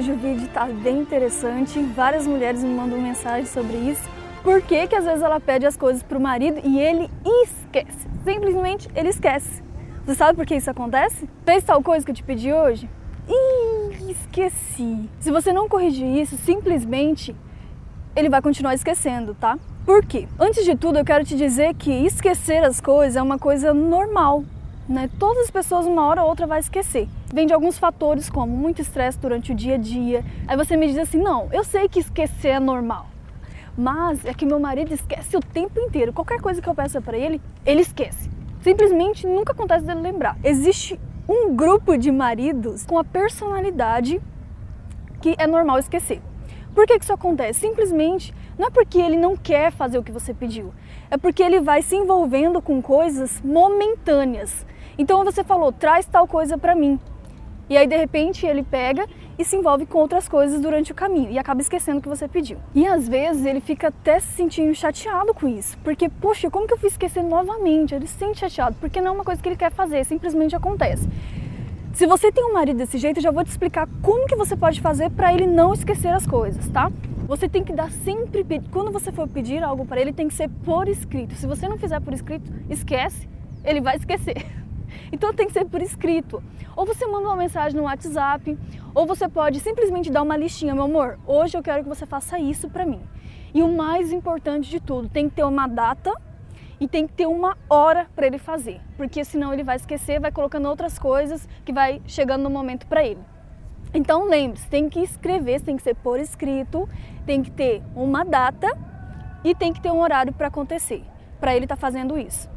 hoje o vídeo está bem interessante. Várias mulheres me mandam mensagem sobre isso. Por que, que às vezes ela pede as coisas para o marido e ele esquece? Simplesmente ele esquece. Você sabe por que isso acontece? Fez tal coisa que eu te pedi hoje? Ih, esqueci. Se você não corrigir isso, simplesmente ele vai continuar esquecendo, tá? Por quê? Antes de tudo, eu quero te dizer que esquecer as coisas é uma coisa normal. Né? Todas as pessoas, uma hora ou outra, vai esquecer. Vem de alguns fatores, como muito estresse durante o dia a dia. Aí você me diz assim: não, eu sei que esquecer é normal. Mas é que meu marido esquece o tempo inteiro. Qualquer coisa que eu peça para ele, ele esquece. Simplesmente nunca acontece dele lembrar. Existe um grupo de maridos com a personalidade que é normal esquecer. Por que, que isso acontece? Simplesmente não é porque ele não quer fazer o que você pediu, é porque ele vai se envolvendo com coisas momentâneas. Então você falou, traz tal coisa para mim. E aí de repente ele pega e se envolve com outras coisas durante o caminho e acaba esquecendo o que você pediu. E às vezes ele fica até se sentindo chateado com isso, porque poxa, como que eu fui esquecer novamente? Ele se sente chateado, porque não é uma coisa que ele quer fazer, simplesmente acontece. Se você tem um marido desse jeito, já vou te explicar como que você pode fazer para ele não esquecer as coisas, tá? Você tem que dar sempre, quando você for pedir algo para ele, tem que ser por escrito. Se você não fizer por escrito, esquece, ele vai esquecer. Então tem que ser por escrito. Ou você manda uma mensagem no WhatsApp, ou você pode simplesmente dar uma listinha, meu amor, hoje eu quero que você faça isso para mim. E o mais importante de tudo, tem que ter uma data e tem que ter uma hora para ele fazer, porque senão ele vai esquecer, vai colocando outras coisas que vai chegando no momento para ele. Então lembre-se, tem que escrever, tem que ser por escrito, tem que ter uma data e tem que ter um horário para acontecer, para ele estar tá fazendo isso.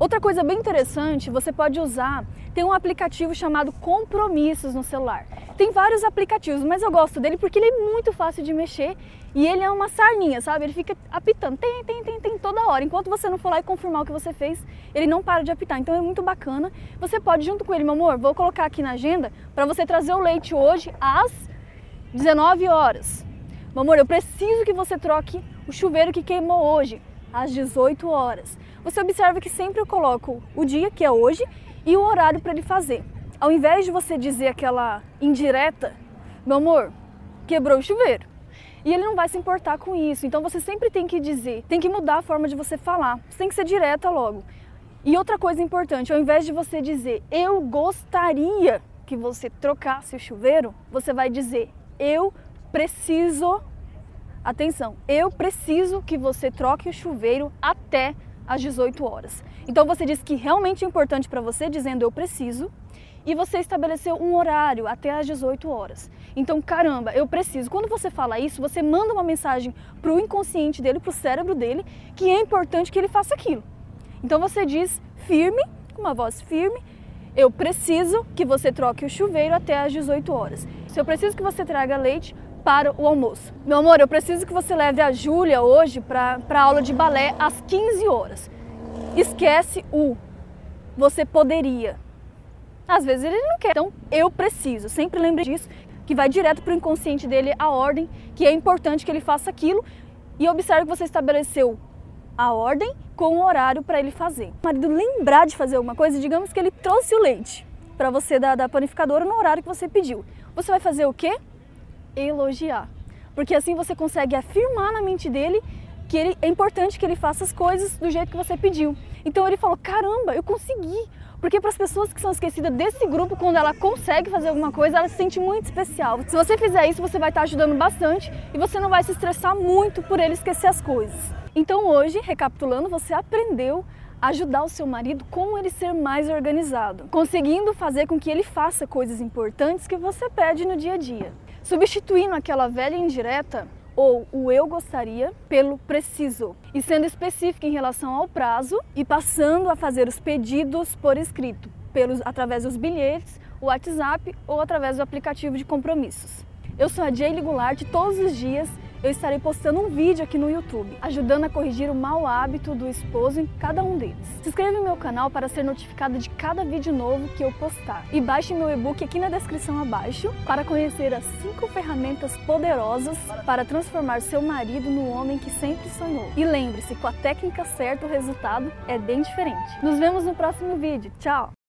Outra coisa bem interessante, você pode usar, tem um aplicativo chamado Compromissos no celular. Tem vários aplicativos, mas eu gosto dele porque ele é muito fácil de mexer e ele é uma sarninha, sabe? Ele fica apitando, tem, tem, tem, tem toda hora. Enquanto você não for lá e confirmar o que você fez, ele não para de apitar. Então é muito bacana. Você pode junto com ele, meu amor, vou colocar aqui na agenda para você trazer o leite hoje às 19 horas. Meu amor, eu preciso que você troque o chuveiro que queimou hoje às 18 horas. Você observa que sempre eu coloco o dia, que é hoje, e o horário para ele fazer. Ao invés de você dizer aquela indireta, meu amor, quebrou o chuveiro. E ele não vai se importar com isso. Então você sempre tem que dizer, tem que mudar a forma de você falar. Você tem que ser direta logo. E outra coisa importante, ao invés de você dizer eu gostaria que você trocasse o chuveiro, você vai dizer eu preciso Atenção, eu preciso que você troque o chuveiro até às 18 horas. Então você diz que realmente é importante para você, dizendo eu preciso, e você estabeleceu um horário até às 18 horas. Então, caramba, eu preciso. Quando você fala isso, você manda uma mensagem para o inconsciente dele, para o cérebro dele, que é importante que ele faça aquilo. Então você diz firme, com uma voz firme, eu preciso que você troque o chuveiro até às 18 horas. Se eu preciso que você traga leite, para o almoço. Meu amor, eu preciso que você leve a Júlia hoje para a aula de balé às 15 horas. Esquece o você poderia. Às vezes ele não quer. Então, eu preciso. Sempre lembre disso, que vai direto para o inconsciente dele a ordem, que é importante que ele faça aquilo. E observe que você estabeleceu a ordem com o horário para ele fazer. O marido lembrar de fazer alguma coisa, digamos que ele trouxe o leite para você da, da panificadora no horário que você pediu. Você vai fazer o quê? Elogiar. Porque assim você consegue afirmar na mente dele que ele, é importante que ele faça as coisas do jeito que você pediu. Então ele falou: caramba, eu consegui. Porque para as pessoas que são esquecidas desse grupo, quando ela consegue fazer alguma coisa, ela se sente muito especial. Se você fizer isso, você vai estar ajudando bastante e você não vai se estressar muito por ele esquecer as coisas. Então hoje, recapitulando, você aprendeu a ajudar o seu marido como ele ser mais organizado, conseguindo fazer com que ele faça coisas importantes que você pede no dia a dia substituindo aquela velha indireta ou o eu gostaria pelo preciso e sendo específico em relação ao prazo e passando a fazer os pedidos por escrito, pelos, através dos bilhetes, WhatsApp ou através do aplicativo de compromissos. Eu sou a Jaylee Goulart todos os dias eu estarei postando um vídeo aqui no YouTube, ajudando a corrigir o mau hábito do esposo em cada um deles. Se inscreva no meu canal para ser notificado de cada vídeo novo que eu postar. E baixe meu e-book aqui na descrição abaixo para conhecer as 5 ferramentas poderosas para transformar seu marido no homem que sempre sonhou. E lembre-se, com a técnica certa o resultado é bem diferente. Nos vemos no próximo vídeo. Tchau!